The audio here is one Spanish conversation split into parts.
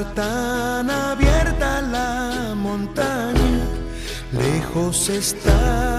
Tan abierta la montaña, lejos está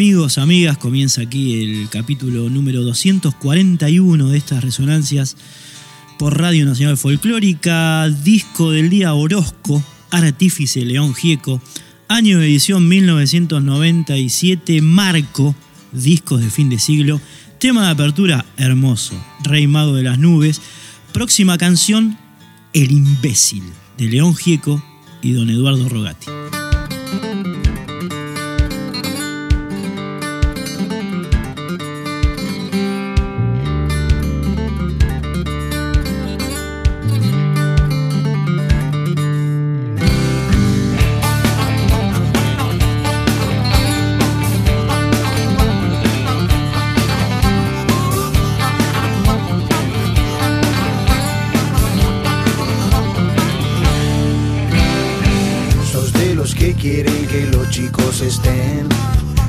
Amigos, amigas, comienza aquí el capítulo número 241 de estas resonancias por Radio Nacional Folclórica, disco del día Orozco, Artífice León Gieco, año de edición 1997, Marco, discos de fin de siglo, tema de apertura hermoso, Rey Mago de las Nubes, próxima canción, El Imbécil, de León Gieco y don Eduardo Rogati. Quieren que los chicos estén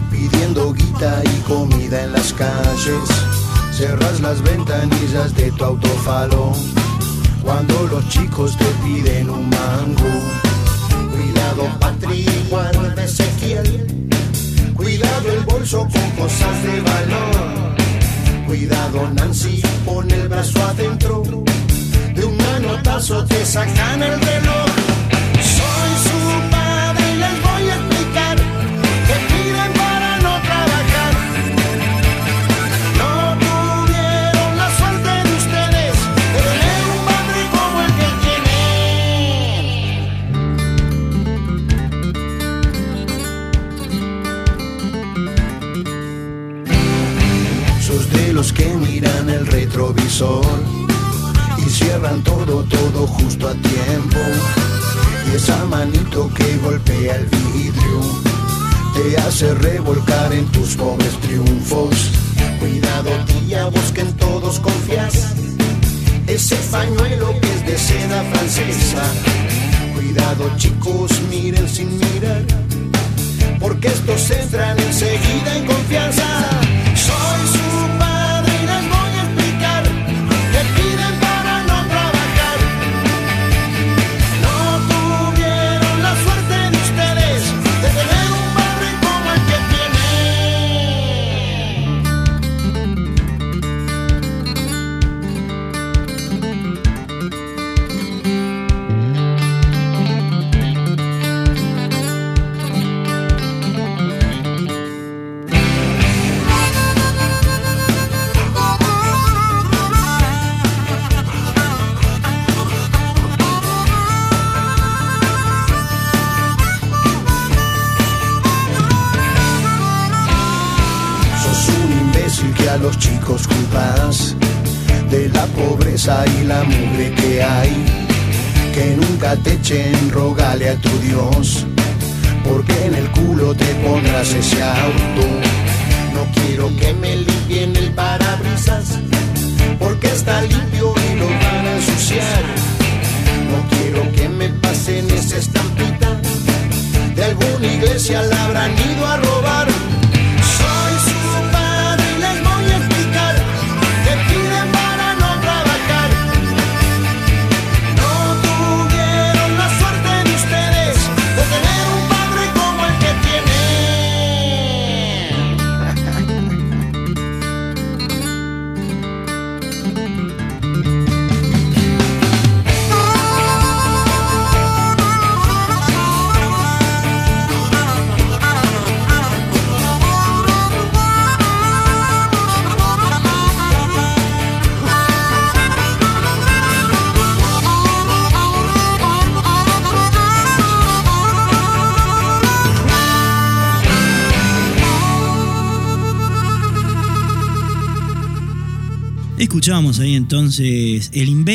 pidiendo guita y comida en las calles. Cerras las ventanillas de tu autofalo cuando los chicos te piden un mango. Cuidado, Patri, guarda Ezequiel. Cuidado el bolso con cosas de valor. Cuidado, Nancy, pon el brazo adentro. De un manotazo te sacan el reloj. Los que miran el retrovisor y cierran todo, todo justo a tiempo. Y esa manito que golpea el vidrio te hace revolcar en tus pobres triunfos. Cuidado, tía, vos en todos confías. Ese pañuelo que es de seda francesa. Cuidado, chicos, miren sin mirar porque estos entran enseguida en confianza.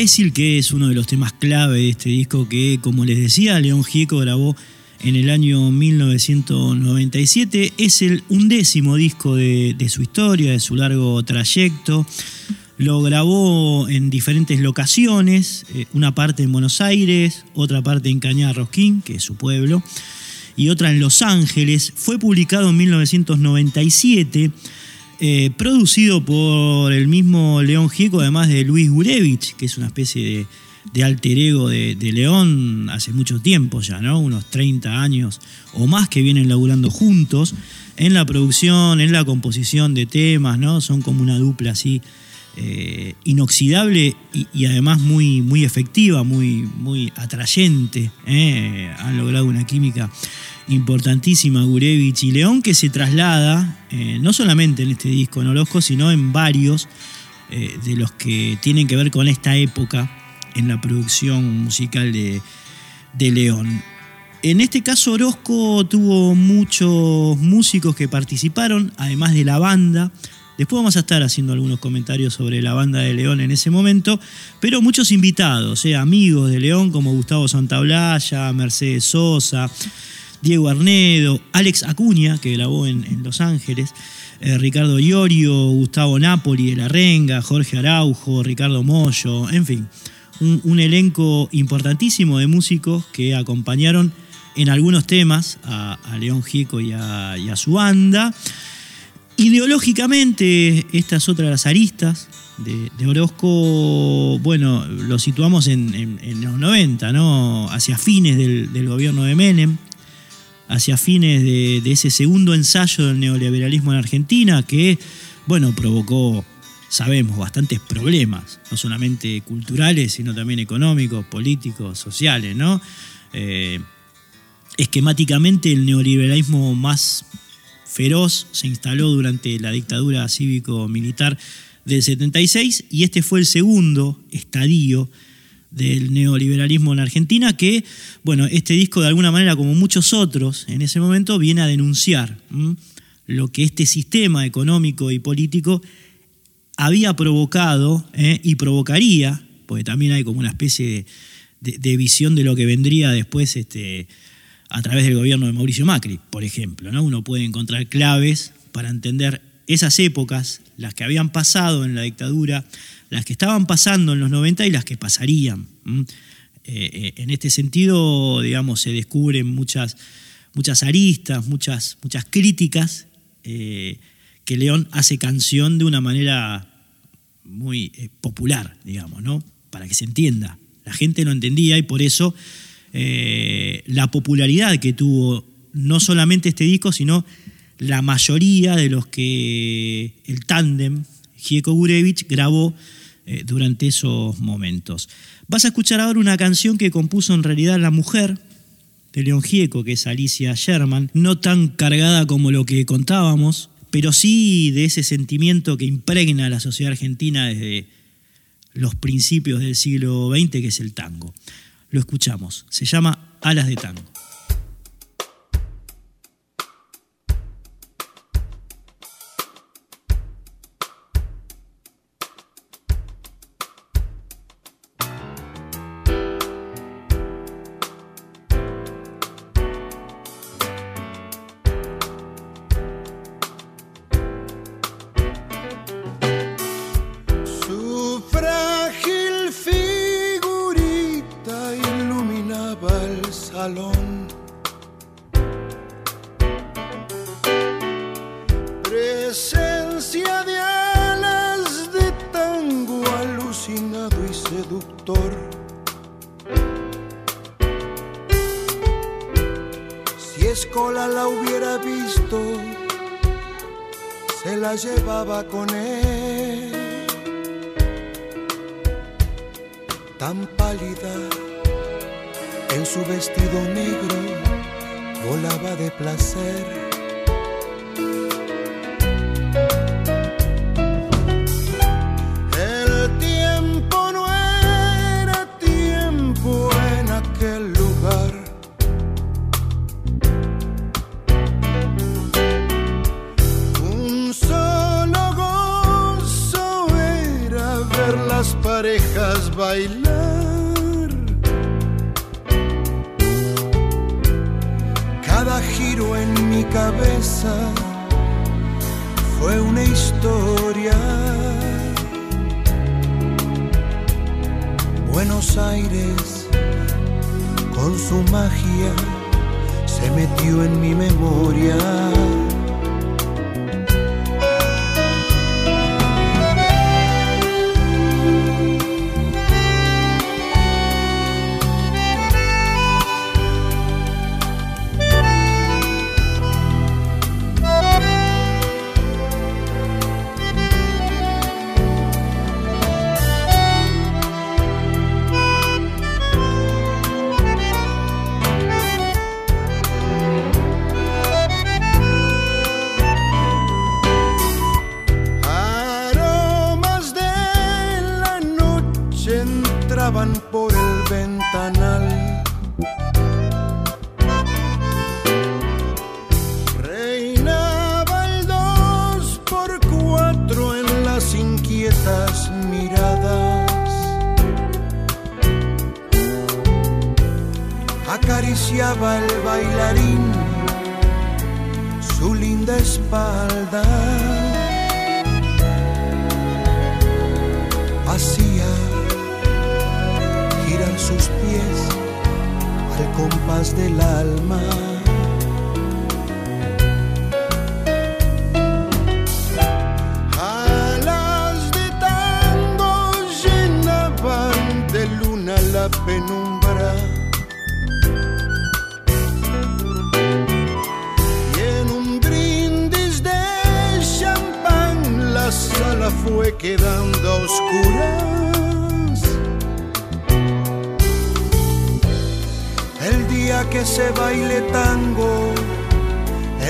Que es uno de los temas clave de este disco que, como les decía, León Gieco grabó en el año 1997. Es el undécimo disco de, de su historia, de su largo trayecto. Lo grabó en diferentes locaciones, eh, una parte en Buenos Aires, otra parte en Cañada Rosquín, que es su pueblo, y otra en Los Ángeles. Fue publicado en 1997. Eh, producido por el mismo León Gieco, además de Luis Gurevich, que es una especie de, alter ego de, León hace mucho tiempo ya, ¿no? Unos 30 años o más que vienen laburando juntos en la producción, en la composición de temas, ¿no? Son como una dupla así eh, inoxidable y, y además muy, muy efectiva, muy, muy atrayente. ¿eh? Han logrado una química importantísima Gurevich y León que se traslada eh, no solamente en este disco en Orozco, sino en varios eh, de los que tienen que ver con esta época en la producción musical de, de León. En este caso Orozco tuvo muchos músicos que participaron, además de la banda. Después vamos a estar haciendo algunos comentarios sobre la banda de León en ese momento, pero muchos invitados, eh, amigos de León como Gustavo Santaolalla, Mercedes Sosa, Diego Arnedo, Alex Acuña, que grabó en, en Los Ángeles, eh, Ricardo Iorio, Gustavo Napoli de La Renga, Jorge Araujo, Ricardo Mollo, en fin, un, elenco importantísimo de músicos que acompañaron en algunos temas a, León Gieco y a, su banda. Ideológicamente, esta es otra de las aristas de, Orozco, bueno, lo situamos en, los 90, ¿no? Hacia fines del, gobierno de Menem, hacia fines de, ese segundo ensayo del neoliberalismo en Argentina, que, bueno, provocó sabemos, bastantes problemas, no solamente culturales, sino también económicos, políticos, sociales, ¿no? Eh, esquemáticamente el neoliberalismo más feroz se instaló durante la dictadura cívico-militar del 76 y este fue el segundo estadio del neoliberalismo en Argentina que, bueno, este disco de alguna manera, como muchos otros en ese momento, viene a denunciar lo que este sistema económico y político había provocado eh, y provocaría, porque también hay como una especie de, visión de lo que vendría después este, a través del gobierno de Mauricio Macri, por ejemplo. ¿no? Uno puede encontrar claves para entender esas épocas, las que habían pasado en la dictadura, las que estaban pasando en los 90 y las que pasarían. Eh, eh, en este sentido, digamos, se descubren muchas, muchas aristas, muchas, muchas críticas que León hace canción de una manera muy eh, popular, digamos, ¿no? Para que se entienda. La gente no entendía y por eso eh, la popularidad que tuvo no solamente este disco, sino la mayoría de los que el tándem Gieko Gurevich grabó eh, durante esos momentos. Vas a escuchar ahora una canción que compuso en realidad la mujer de León Gieco, que es Alicia Sherman, no tan cargada como lo que contábamos, pero sí de ese sentimiento que impregna la sociedad argentina desde los principios del siglo XX, que es el tango. Lo escuchamos, se llama Alas de Tango. llevaba con él, tan pálida en su vestido negro, volaba de placer. you in mi memoria.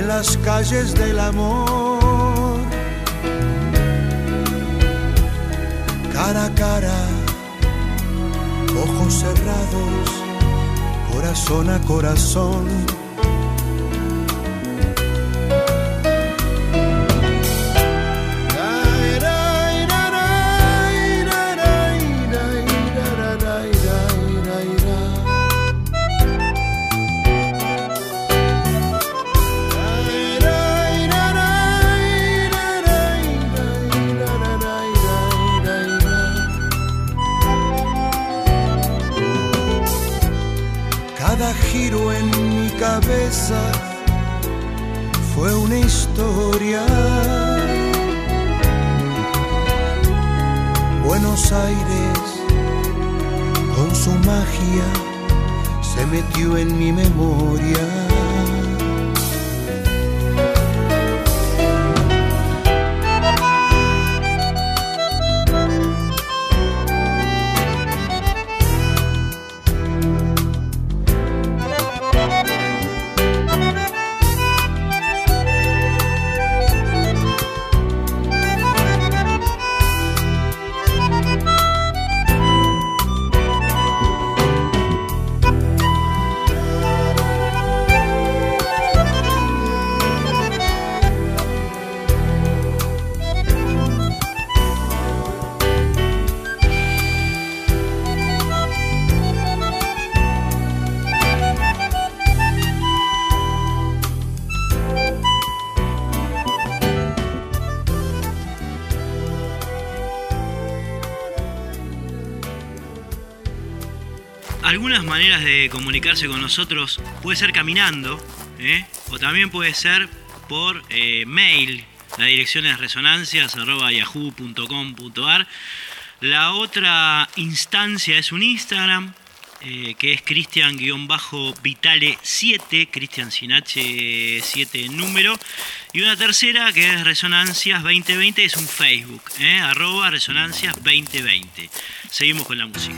las calles del amor. Cara a cara, ojos cerrados, corazón a corazón fue una historia. Buenos Aires con su magia se metió en mi memoria. algunas maneras de comunicarse con nosotros puede ser caminando, ¿eh? o también puede ser por eh, mail. La dirección es resonancias.yahoo.com.ar. La otra instancia es un Instagram, eh, que es Cristian-Vitale7, Cristian Sinache 7 número. Y una tercera que es Resonancias2020, es un Facebook, arroba Resonancias2020. Seguimos con la música.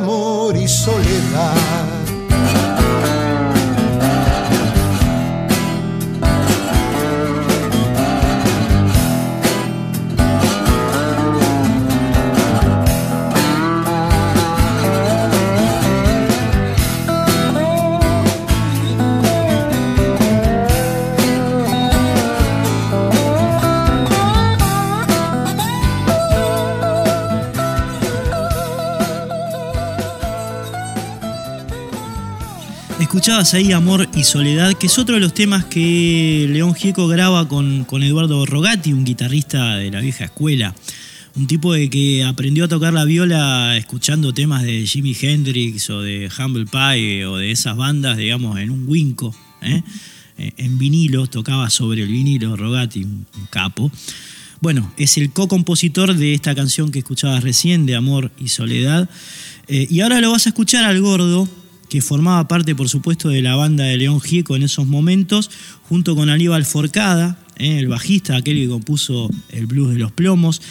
Amor y soledad Escuchabas ahí Amor y Soledad, que es otro de los temas que León Gieco graba con, con Eduardo Rogati, un guitarrista de la vieja escuela. Un tipo de que aprendió a tocar la viola escuchando temas de Jimi Hendrix o de Humble Pie o de esas bandas, digamos, en un winco, ¿eh? Eh, en vinilo, tocaba sobre el vinilo Rogati, un, capo. Bueno, es el co-compositor de esta canción que escuchabas recién, de Amor y Soledad. Eh, y ahora lo vas a escuchar al gordo, que formaba parte, por supuesto, de la banda de León Gieco en esos momentos, junto con Aníbal Forcada, eh, el bajista, aquel que compuso el blues de los plomos,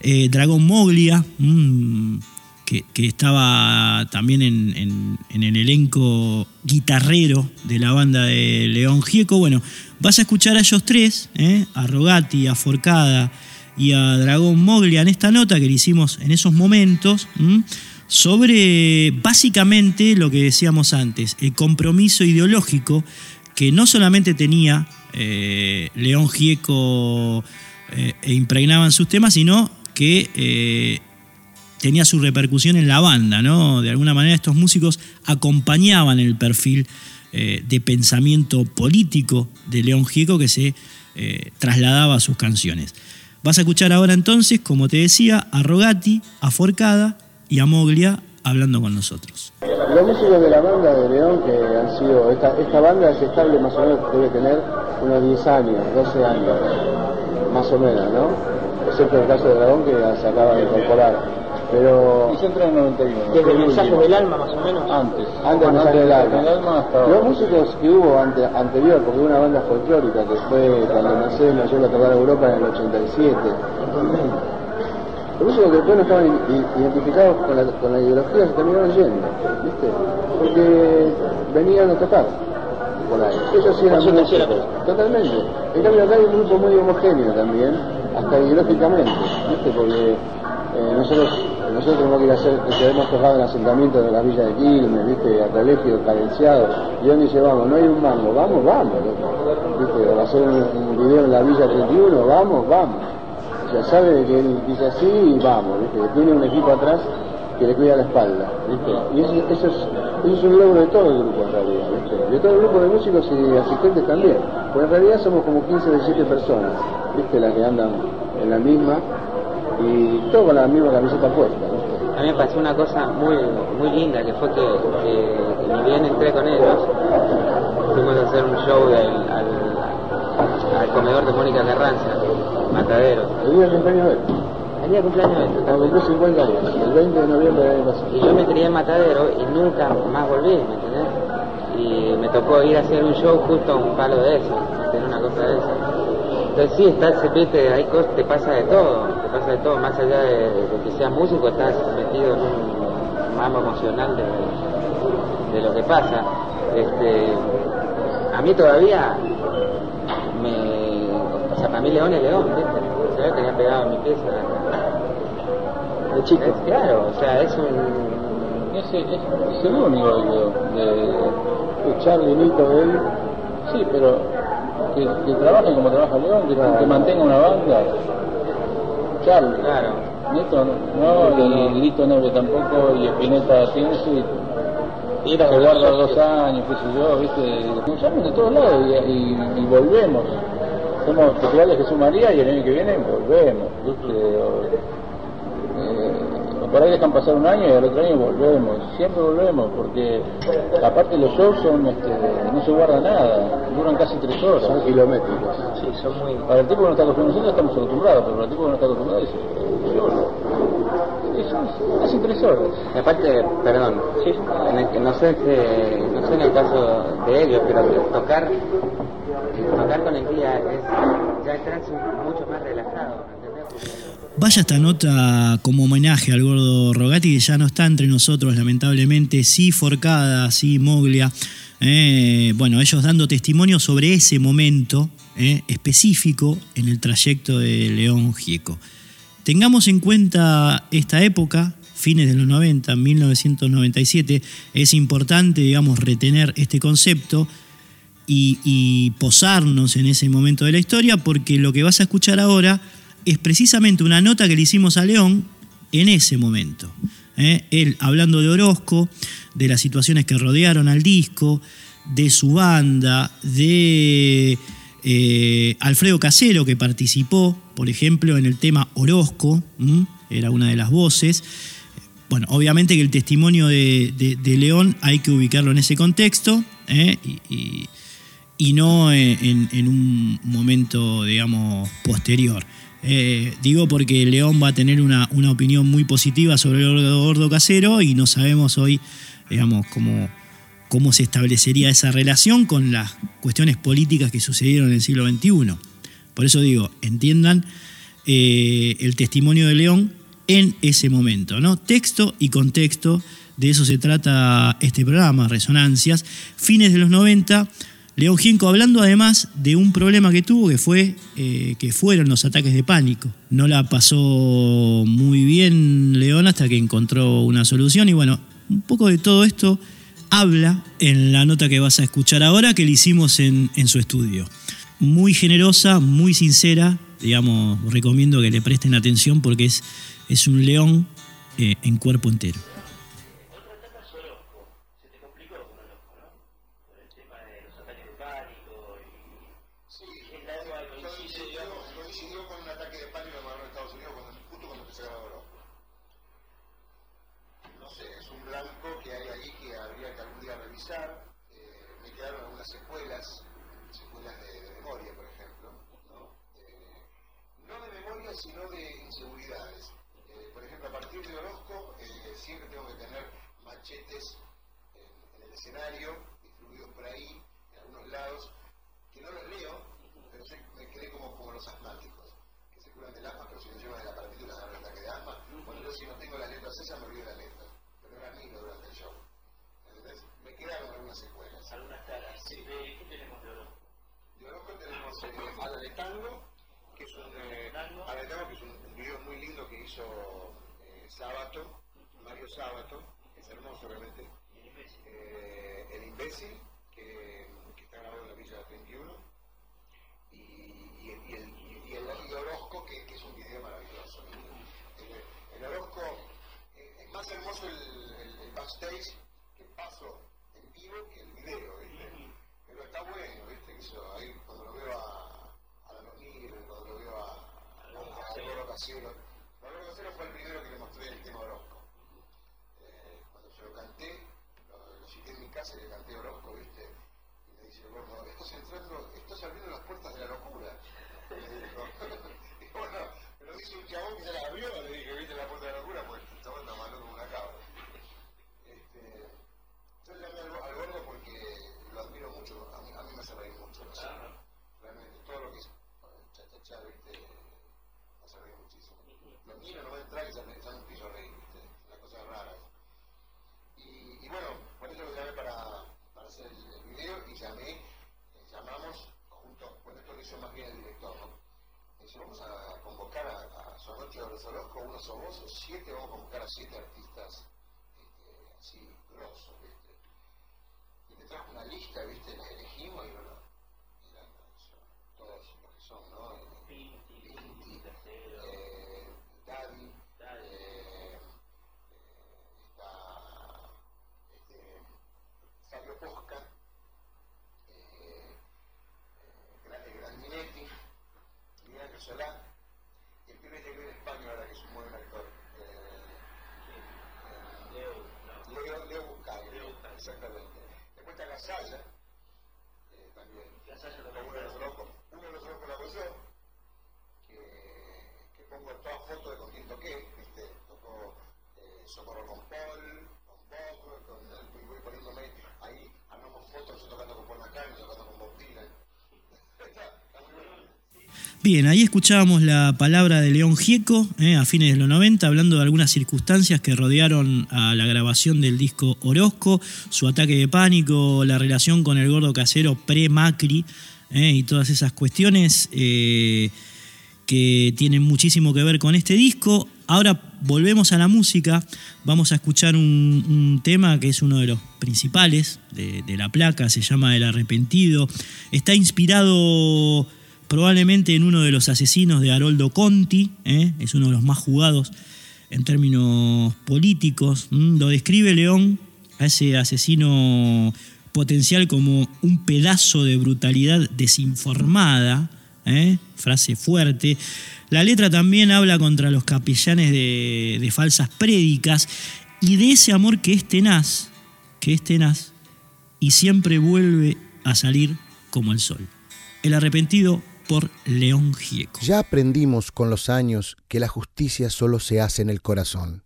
eh, Dragón Moglia, mm, que, estaba también en, el elenco guitarrero de la banda de León Gieco. Bueno, vas a escuchar a ellos tres, eh, a Rogati, a Forcada y a Dragón Moglia en esta nota que le hicimos en esos momentos. ¿m? Sobre básicamente lo que decíamos antes, el compromiso ideológico que no solamente tenía eh, León Gieco eh, e impregnaba en sus temas, sino que eh, tenía su repercusión en la banda, ¿no? De alguna manera estos músicos acompañaban el perfil de pensamiento político de León Gieco que se trasladaba a sus canciones. Vas a escuchar ahora entonces, como te decía, a Rogati, a Forcada y a Moglia hablando con nosotros. Los músicos de la banda de León que han sido, esta, esta banda es estable más o menos, debe tener unos 10 años, 12 años, más o menos, ¿no? Excepto el caso de Dragón que se acaba de incorporar. Pero Y yo entré en el 91. Desde mensajes del alma, más o menos. Antes. antes Bueno, de del alma. del alma hasta Los músicos que hubo ante- anterior, porque hubo una banda folclórica que fue cuando Mercedes nos llevó a tocar a Europa en el 87. Los músicos que después no estaban identificados con la, con la ideología se terminaron yendo, ¿viste? Porque venían a tocar por ahí. Ellos sí eran tercera totalmente. En cambio acá hay un grupo muy homogéneo también, hasta ideológicamente, ¿viste? Porque eh, nosotros nosotros tenemos que ir a hacer, que hemos tocado en asentamientos de la villa de Quilmes, ¿viste? A colegios carenciados, y donde dice, vamos, no hay un mango, vamos, vamos. ¿viste? O hacer un, un video en la villa 31, vamos, vamos. Sea, sabe que él dice así y vamos, ¿viste? Tiene un equipo atrás que le cuida la espalda, ¿viste? Y eso, eso, es, un logro de todo el grupo en realidad. De todo el grupo de músicos y asistentes también. Porque en realidad somos como 15 o 17 personas, ¿viste? Las que andan en la misma y todos con la misma camiseta puesta, ¿viste? A mí me pasó una cosa muy muy linda, que fue que, que- que bien entré con ellos, fuimos a hacer un show al, al comedor de Mónica Carranza, Matadero. El día del cumpleaños de él, El día cumpleaños de él, cumplió 50 años, el 20 de noviembre del año pasado. Y yo me crié en Matadero y nunca más volví, ¿me entendés? Y me tocó ir a hacer un show justo a un palo de eso, tener una cosa de eso. Entonces sí, estás, viste, hay cosas, te pasa de todo, te pasa de todo, más allá de, de que seas músico, estás metido en un mambo emocional de, de lo que pasa. Este, a mí todavía para mí León es León, ¿viste? Se ve que tenía pegado en mi pieza. De chico. Es, claro, o sea, es un, Ese es, es el único digo, de, El Charlie Nito de él, Sí, pero que, que trabaje como trabaja León, que, Claro. que mantenga una banda. Charlie. claro. Neto no, y Lito Nebre tampoco, y Espineta tiene sí. Ir a se guarda los dos años, qué sé yo, ¿viste? Nos llaman de todos lados y, y- y volvemos. Hacemos festivales Jesús María y el año que viene volvemos, eh, por ahí dejan pasar un año y al otro año volvemos. Siempre volvemos porque aparte los shows son, este, no se guarda nada, duran casi tres horas. Son kilométricos. Sí, son muy... Para el tipo que no está acostumbrado, nosotros estamos acostumbrados, pero para el tipo que no está acostumbrado es, horas. Y aparte, perdón, en el- no sé si- no sé en el caso de ellos, pero tocar tocar con el día es ya entras mucho más relajado, Vaya esta nota como homenaje al gordo Rogati, que ya no está entre nosotros, lamentablemente. Sí, Forcada, sí, Moglia. eh, bueno, ellos dando testimonio sobre ese momento eh, específico en el trayecto de León Gieco. Tengamos en cuenta esta época, fines de los 90, 1997. Es importante, digamos, retener este concepto y, posarnos en ese momento de la historia, porque lo que vas a escuchar ahora es precisamente una nota que le hicimos a León en ese momento. ¿eh? Él hablando de Orozco, de las situaciones que rodearon al disco, de su banda, de eh, Alfredo Casero, que participó, por ejemplo, en el tema Orozco, era una de las voces. Bueno, obviamente que el testimonio de, León hay que ubicarlo en ese contexto ¿eh? y, no en, en- un momento, digamos, posterior. Eh, digo porque León va a tener una, una opinión muy positiva sobre el gordo casero y no sabemos hoy, digamos, cómo, cómo se establecería esa relación con las cuestiones políticas que sucedieron en el siglo XXI. Por eso digo, entiendan eh, el testimonio de León en ese momento, ¿no? Texto y contexto, de eso se trata este programa, Resonancias. Fines de los 90, León Gienco hablando además de un problema que tuvo, que fue eh, que fueron los ataques de pánico. No la pasó muy bien León hasta que encontró una solución y bueno, un poco de todo esto habla en la nota que vas a escuchar ahora que le hicimos en, en su estudio. Muy generosa, muy sincera, digamos, recomiendo que le presten atención porque es, es un león eh, en cuerpo entero. Sí, coincidió, coincidió con un ataque de pánico en Estados Unidos cuando, justo cuando empezó a grabar Orozco. No sé, es un blanco que hay ahí que habría que Eh, me quedaron algunas secuelas, secuelas de, de memoria, por ejemplo. ¿no? Eh, no de memoria, sino de inseguridades. Eh, por ejemplo, a partir de Orozco, siempre tengo que tener machetes en, el escenario, distribuidos por ahí, en algunos lados, que no los leo, pero sé- me quedé como, los asmáticos, que se curan del asma, pero si no llevan el aparatito les dan un ataque de asma. Bueno, yo si no tengo las letras esas, me olvido las letras, pero era mío durante el show. ¿Entendés? Me quedaron algunas caras, sí. ¿De qué tenemos de Orozco? De Orozco tenemos eh, Ala de Tango, que es un, eh, que es un, video muy lindo que hizo eh, Sábato, Mario Sábato, que es hermoso realmente. Eh, el imbécil, que, está grabado en la Villa 31, y, y, el- y el, el, Orozco, que, es un video maravilloso. El, Orozco eh, es más hermoso el backstage que paso en vivo que el video, ¿viste? Pero está bueno, ¿viste? Que eso, ahí cuando lo veo a, a la Lonir, cuando lo veo a, a, a Loro Casero. A Loro Casero fue el primero que le mostré el tema Orozco. Eh, cuando se lo canté, lo, lo cité en mi casa y le canté Orozco, ¿viste? Y me dice, bueno, estás entrando, estás abriendo las puertas de la locura. Me dijo. y bueno, me lo dice un chabón que se la abrió, le dije, ¿viste la puerta de la locura? Pues el chabón está malo como una cabra. Este, yo le llamé al, al gordo porque lo admiro mucho, a mí, a mí me hace reír mucho. ¿no? Realmente, todo lo que es cha-cha-cha, ¿viste? Me hace reír muchísimo. Lo no me entra y ya me, ya me empiezo a reír, ¿viste? Una cosa rara. Y, y bueno, por eso lo llamé para, para hacer el, video y llamé, eh, llamamos junto, bueno, esto lo hizo más bien el director, ¿no? Vamos a convocar a, a son ocho de uno sos vos, o siete, vamos a convocar a siete artistas este, así grosos, ¿viste? Y me trajo una lista, ¿viste? Las elegimos y exactamente. Después está la Saya, eh, también. La Saya lo uno, de los locos, uno de los locos la yo, que, que pongo todas fotos de con quien toqué, ¿viste? Tocó eh, Socorro con Paul, Bien, ahí escuchábamos la palabra de León Gieco eh, a fines de los 90, hablando de algunas circunstancias que rodearon a la grabación del disco Orozco, su ataque de pánico, la relación con el gordo casero pre-Macri eh, y todas esas cuestiones eh, que tienen muchísimo que ver con este disco. Ahora volvemos a la música, vamos a escuchar un, tema que es uno de los principales de la placa, se llama El Arrepentido. Está inspirado probablemente en uno de los asesinos de Haroldo Conti, ¿eh? es uno de los más jugados en términos políticos. Lo describe León a ese asesino potencial como un pedazo de brutalidad desinformada, ¿eh? frase fuerte. La letra también habla contra los capellanes de, de falsas prédicas y de ese amor que es tenaz, que es tenaz y siempre vuelve a salir como el sol. El arrepentido por León Gieco. Ya aprendimos con los años que la justicia solo se hace en el corazón.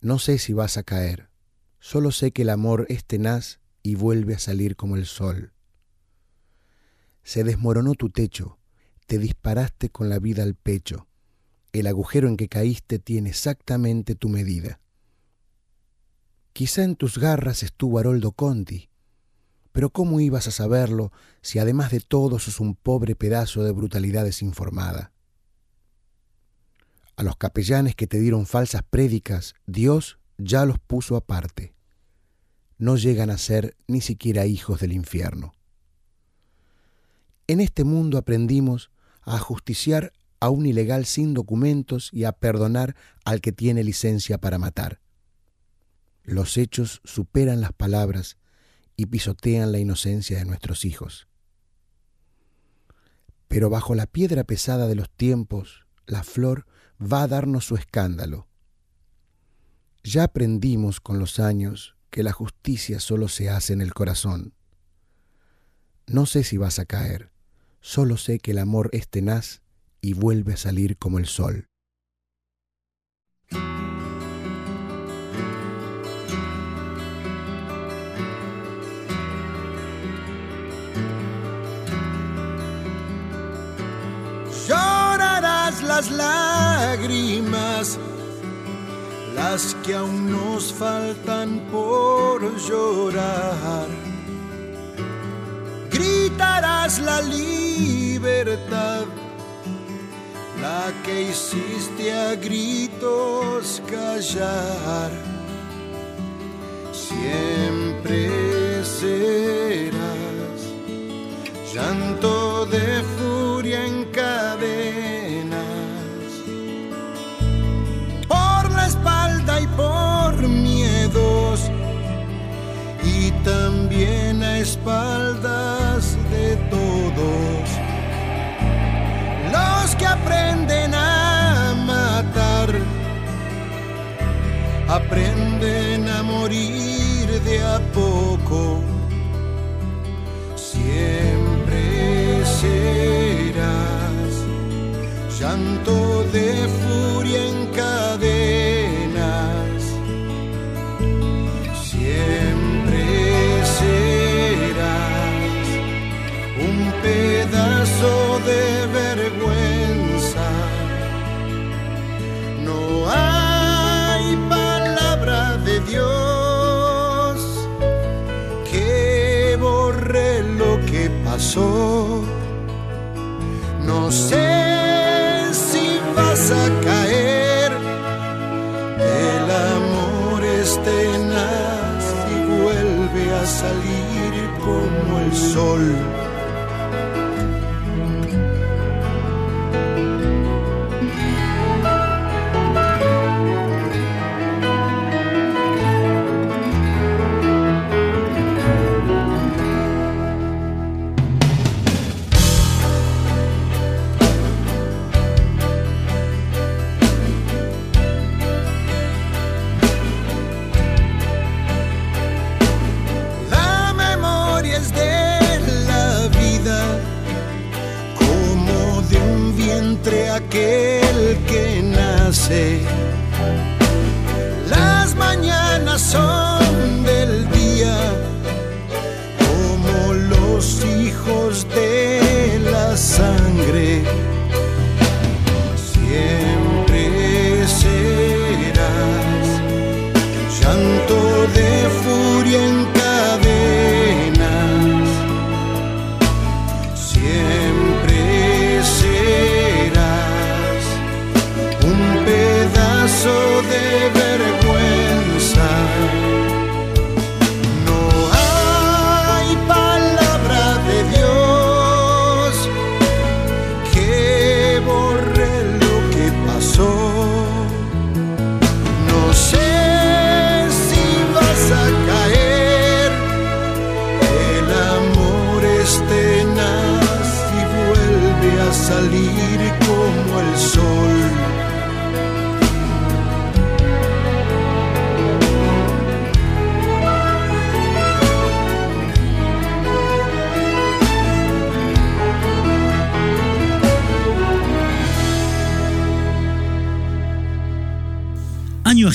No sé si vas a caer, solo sé que el amor es tenaz y vuelve a salir como el sol. Se desmoronó tu techo, te disparaste con la vida al pecho. El agujero en que caíste tiene exactamente tu medida. Quizá en tus garras estuvo Haroldo Conti, pero ¿cómo ibas a saberlo si además de todo sos un pobre pedazo de brutalidad desinformada? A los capellanes que te dieron falsas prédicas, Dios ya los puso aparte. No llegan a ser ni siquiera hijos del infierno. En este mundo aprendimos a ajusticiar a un ilegal sin documentos y a perdonar al que tiene licencia para matar. Los hechos superan las palabras y pisotean la inocencia de nuestros hijos. Pero bajo la piedra pesada de los tiempos, la flor va a darnos su escándalo. Ya aprendimos con los años que la justicia solo se hace en el corazón. No sé si vas a caer, solo sé que el amor es tenaz y vuelve a salir como el sol. Las lágrimas, las que aún nos faltan por llorar. Gritarás la libertad, la que hiciste a gritos callar. Espaldas de todos. Los que aprenden a matar, aprenden a morir de a poco. Siempre serás llanto de furia salir como el sol.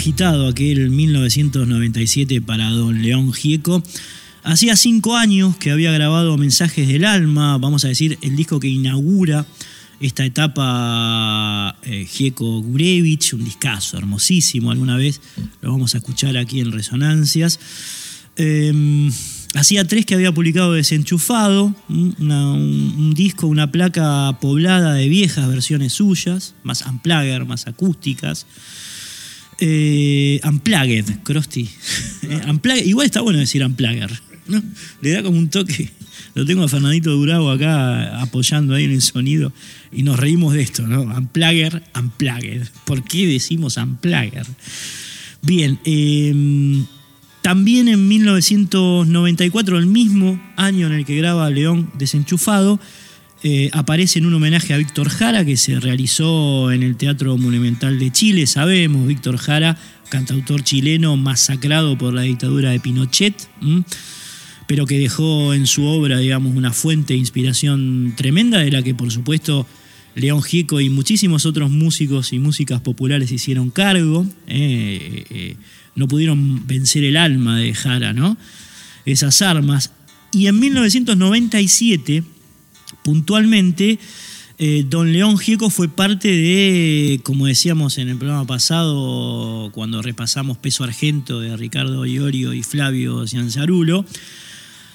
Agitado aquel 1997 para don León Gieco. Hacía cinco años que había grabado Mensajes del Alma, vamos a decir, el disco que inaugura esta etapa eh, Gieco Gurevich, un discazo hermosísimo, alguna vez lo vamos a escuchar aquí en Resonancias. Eh, hacía tres que había publicado Desenchufado, un, disco, una placa poblada de viejas versiones suyas, más unplugged, más acústicas. Eh, unplugged, Krusty. Eh, unplugged, igual está bueno decir unplugger, ¿no? Le da como un toque. Lo tengo a Fernandito Durago acá apoyando ahí en el sonido y nos reímos de esto, ¿no? Unplugger, unplugged. ¿Por qué decimos unplugger? Bien, eh, también en 1994, el mismo año en el que graba León Desenchufado, eh, aparece en un homenaje a Víctor Jara que se realizó en el Teatro Monumental de Chile. Sabemos, Víctor Jara, cantautor chileno masacrado por la dictadura de Pinochet, pero que dejó en su obra, digamos, una fuente de inspiración tremenda de la que, por supuesto, León Gieco y muchísimos otros músicos y músicas populares hicieron cargo. eh, eh, no pudieron vencer el alma de Jara, ¿no? Esas armas. Y en 1997 puntualmente, eh, don León Gieco fue parte de, como decíamos en el programa pasado, cuando repasamos Peso Argento de Ricardo Iorio y Flavio Cianzarulo,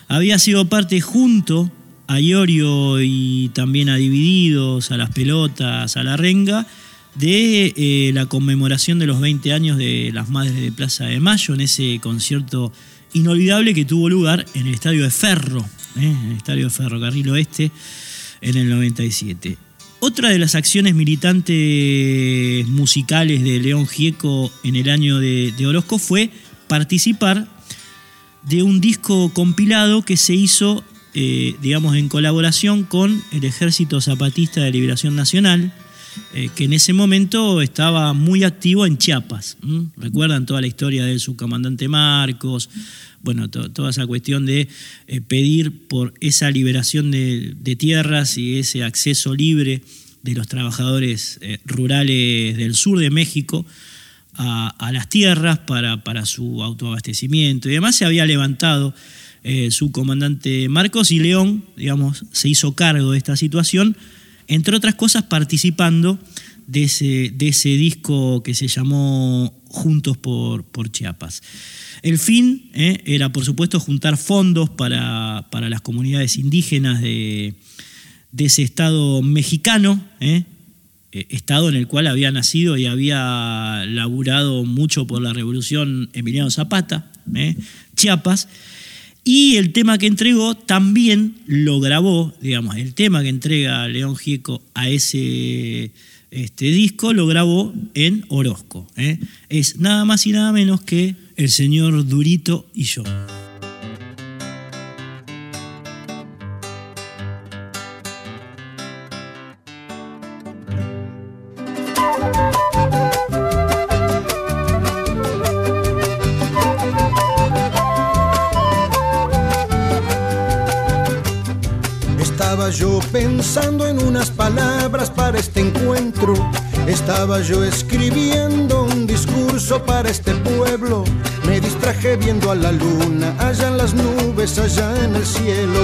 había sido parte junto a Iorio y también a Divididos, a las pelotas, a la renga, de eh, la conmemoración de los 20 años de las Madres de Plaza de Mayo, en ese concierto inolvidable que tuvo lugar en el Estadio de Ferro, ¿eh? en el Estadio Ferrocarril Oeste, en el 97. Otra de las acciones militantes musicales de León Gieco en el año de, de Orozco fue participar de un disco compilado que se hizo, eh, digamos, en colaboración con el Ejército Zapatista de Liberación Nacional, eh, que en ese momento estaba muy activo en Chiapas. ¿Recuerdan toda la historia del subcomandante Marcos? Bueno, to- toda esa cuestión de eh, pedir por esa liberación de, de tierras y ese acceso libre de los trabajadores eh, rurales del sur de México a, las tierras para, para su autoabastecimiento y demás se había levantado su comandante Marcos y León, digamos, se hizo cargo de esta situación, entre otras cosas participando de ese, de ese disco que se llamó Juntos por, por Chiapas. El fin eh, era, por supuesto, juntar fondos para, para las comunidades indígenas de, de ese estado mexicano, eh, eh, estado en el cual había nacido y había laburado mucho por la revolución Emiliano Zapata, Chiapas, y el tema que entregó también lo grabó, digamos, el tema que entrega León Gieco a ese este disco lo grabó en Orozco. eh. Es nada más y nada menos que el señor Durito y yo. Estaba yo pensando en unas palabras para este encuentro. Estaba yo escribiendo un discurso para este pueblo. Me distraje viendo a la luna, allá en las nubes, allá en el cielo.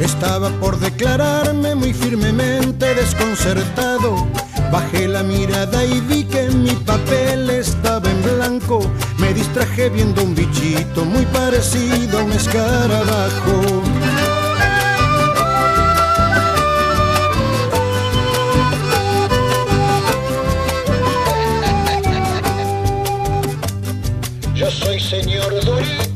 Estaba por declararme muy firmemente desconcertado Bajé la mirada y vi que mi papel estaba en blanco. Me distraje viendo un bichito muy parecido a un escarabajo. Yo soy señor Durito,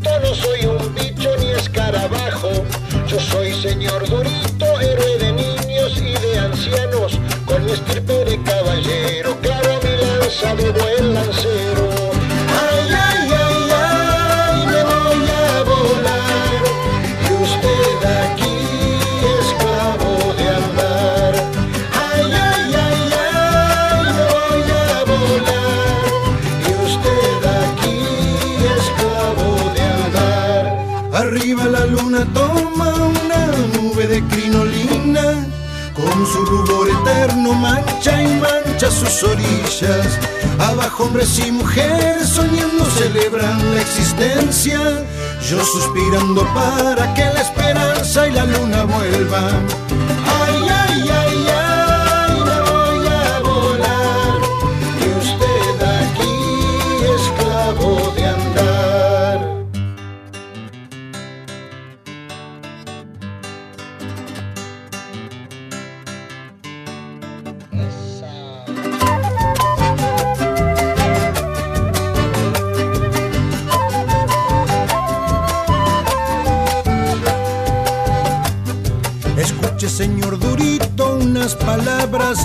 mi lanza sus orillas. Abajo hombres y mujeres soñando celebran la existencia. Yo suspirando para que la esperanza y la luna vuelvan.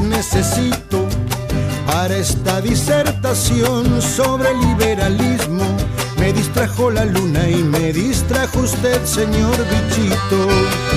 Necesito para esta disertación sobre liberalismo. Me distrajo la luna y me distrajo usted, señor bichito.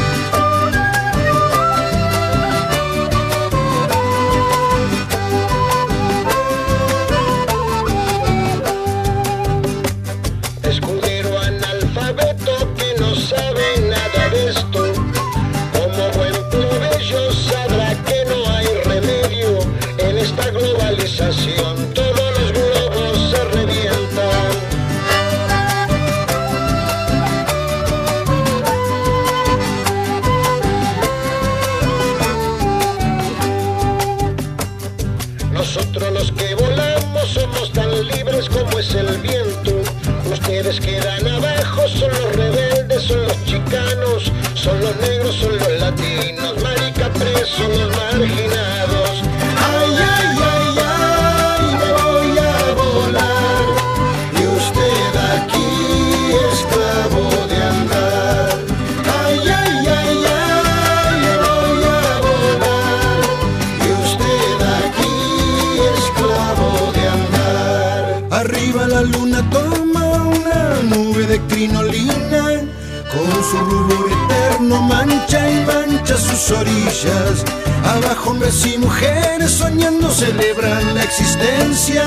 Celebran la existencia.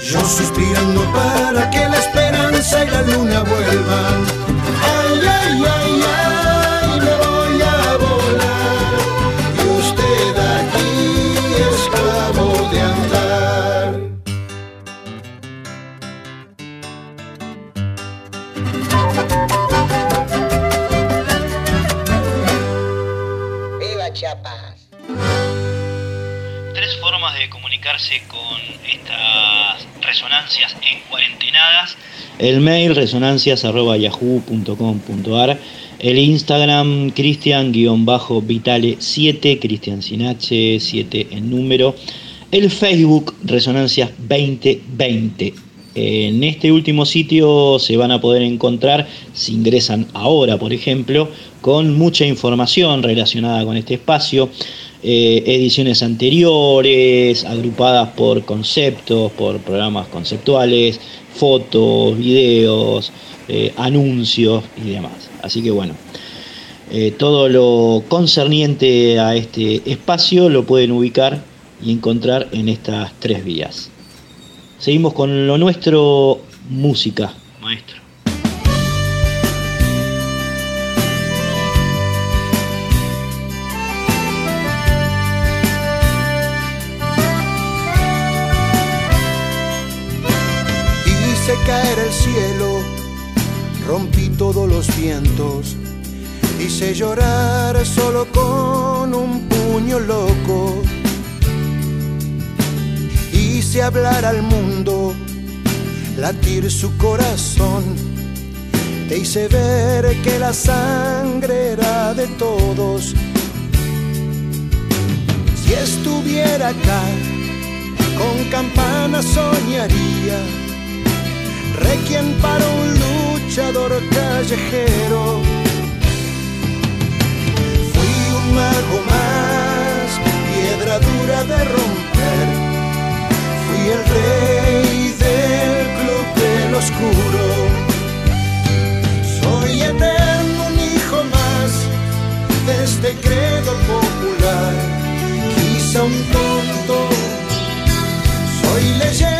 Yo suspirando para que la esperanza y la luna vuelvan. El mail resonancias.yahoo.com.ar El Instagram cristian-vitale7, cristian sin H, 7 en número. El Facebook Resonancias 2020. En este último sitio se van a poder encontrar, si ingresan ahora por ejemplo, con mucha información relacionada con este espacio, eh, ediciones anteriores, agrupadas por conceptos, por programas conceptuales, fotos, videos, eh, anuncios y demás. Así que bueno, eh, todo lo concerniente a este espacio lo pueden ubicar y encontrar en estas tres vías. Seguimos con lo nuestro, música, maestro. Rompí todos los vientos, hice llorar solo con un puño puño loco. Hice hablar al mundo, latir su corazón. Te hice ver que la sangre era de todos. Si estuviera acá, con campana soñaría. Requiem para un luchador callejero mago más, piedra dura de romper. Fui el rey del club del oscuro. Soy eterno, un hijo más de este credo popular. Quizá un tonto, soy leyenda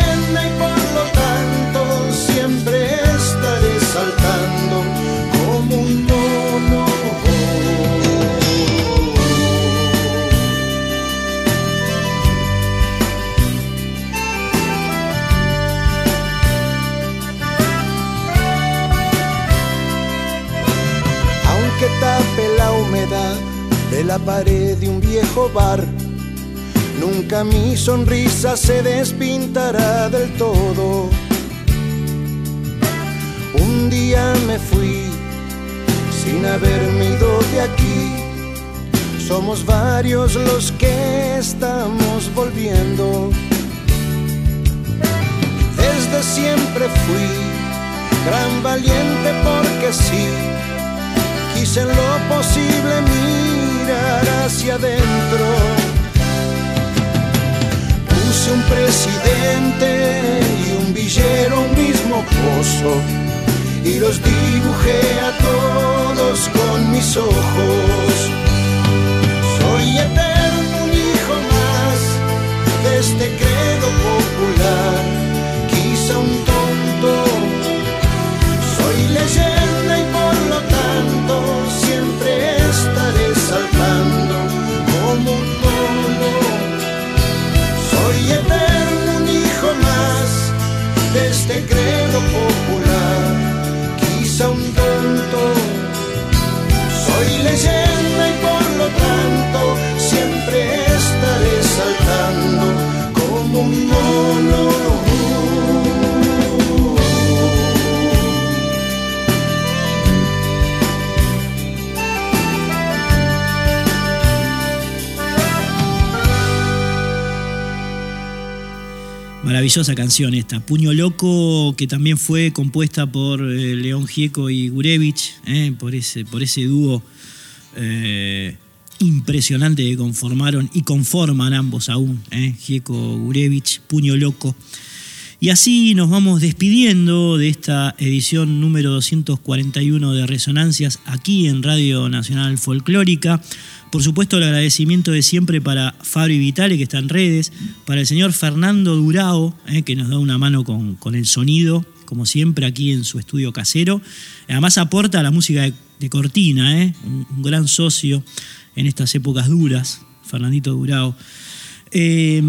de la pared de un viejo bar. Nunca mi sonrisa se despintará del todo. Un día me fui sin haberme ido de aquí. Somos varios los que estamos volviendo. Desde siempre fui gran valiente porque sí en lo posible mirar hacia adentro. Puse un presidente y un villero, un mismo pozo, y los dibujé a todos con mis ojos. Soy eterno, un hijo más de este credo popular, de credo popular, quizá un tonto. Soy leyenda y por lo tanto siempre estaré saltando como un mono. Maravillosa canción esta, Puño Loco, que también fue compuesta por eh, León Gieco y Gurevich, eh, por, ese, por ese dúo eh, impresionante que conformaron y conforman ambos aún, eh, Gieco Gurevich, Puño Loco. Y así nos vamos despidiendo de esta edición número 241 de Resonancias aquí en Radio Nacional Folclórica. Por supuesto, el agradecimiento de siempre para Fabri Vitale, que está en redes, para el señor Fernando Durao, eh, que nos da una mano con, con, el sonido, como siempre, aquí en su estudio casero. Además, aporta la música de, Cortina, eh, un, gran socio en estas épocas duras, Fernandito Durao. Eh,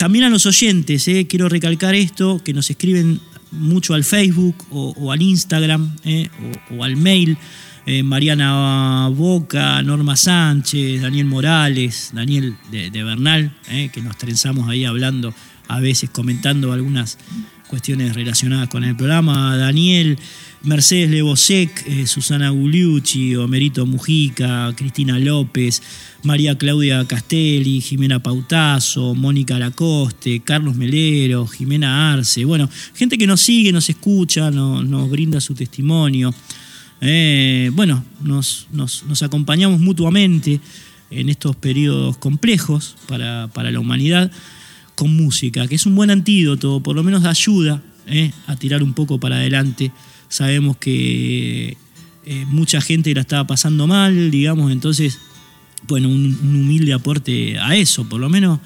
también a los oyentes, eh, quiero recalcar esto, que nos escriben mucho al Facebook o, al Instagram eh, o, al mail. Eh, Mariana Boca, Norma Sánchez, Daniel Morales, Daniel de, Bernal, que nos trenzamos ahí hablando, a veces comentando algunas cuestiones relacionadas con el programa. Daniel, Mercedes Lebosec, eh, Susana Gugliucci, Omerito Mujica, Cristina López, María Claudia Castelli, Jimena Pautazo, Mónica Lacoste, Carlos Melero, Jimena Arce. Bueno, gente que nos sigue, nos escucha, no, nos brinda su testimonio. Eh, bueno, nos, nos, nos, acompañamos mutuamente en estos periodos complejos para, para, la humanidad con música, que es un buen antídoto, por lo menos ayuda eh, a tirar un poco para adelante. Sabemos que eh, mucha gente la estaba pasando mal, digamos, entonces, bueno, un, humilde aporte a eso, por lo menos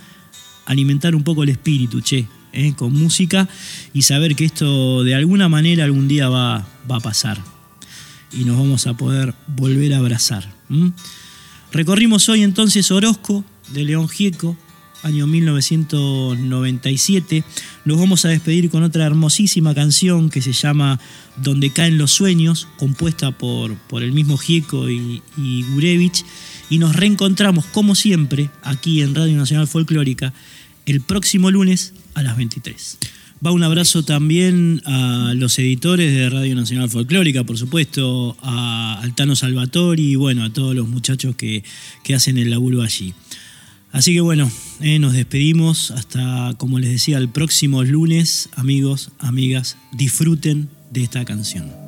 alimentar un poco el espíritu, che, eh, con música y saber que esto de alguna manera algún día va, a pasar y nos vamos a poder volver a abrazar. Recorrimos hoy entonces Orozco de León Gieco, año 1997. Nos vamos a despedir con otra hermosísima canción que se llama Donde caen los sueños, compuesta por, por el mismo Gieco y, y Gurevich, y nos reencontramos como siempre aquí en Radio Nacional Folclórica el próximo lunes a las 23. Va un abrazo también a los editores de Radio Nacional Folclórica, por supuesto, a Altano Salvatori y bueno, a todos los muchachos que, que hacen el laburo allí. Así que bueno, eh, nos despedimos hasta, como les decía, el próximo lunes. Amigos, amigas, disfruten de esta canción.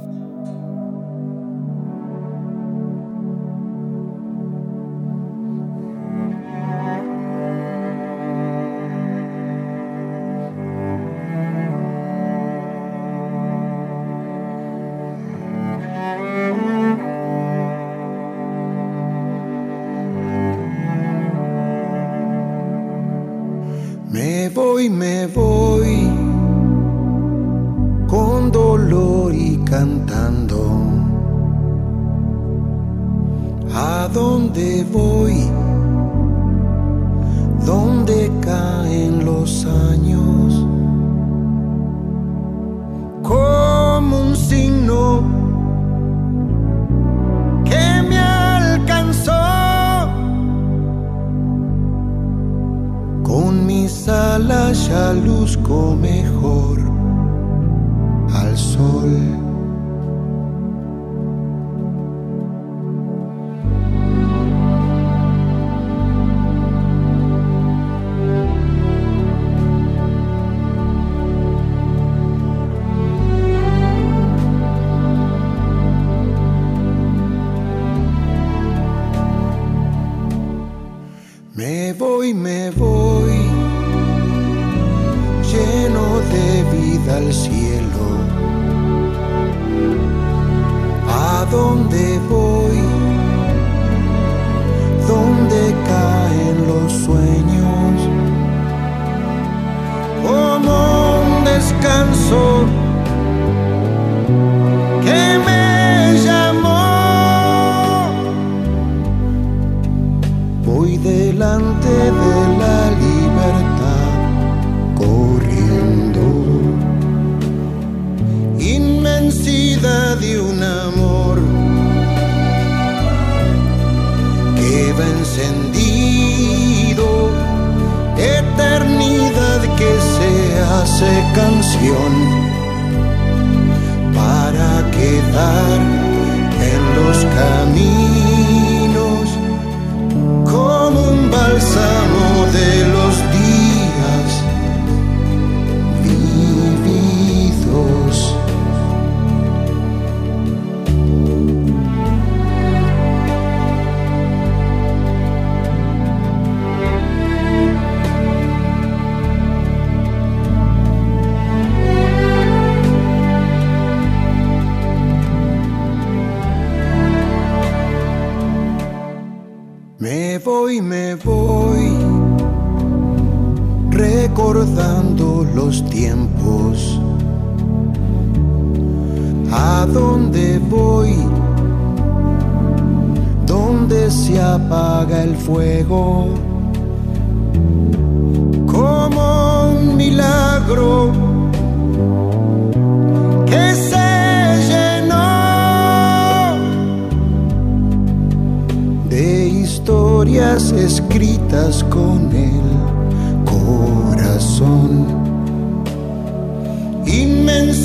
¿A dónde voy? ¿Dónde se apaga el fuego? Como un milagro que se llenó de historias escritas con el corazón.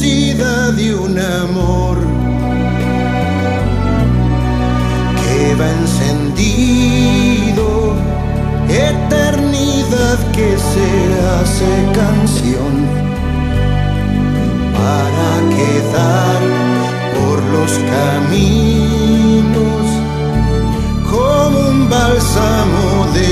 Inmensidad de un amor que va encendido, eternidad que se hace canción para quedar por los caminos como un bálsamo de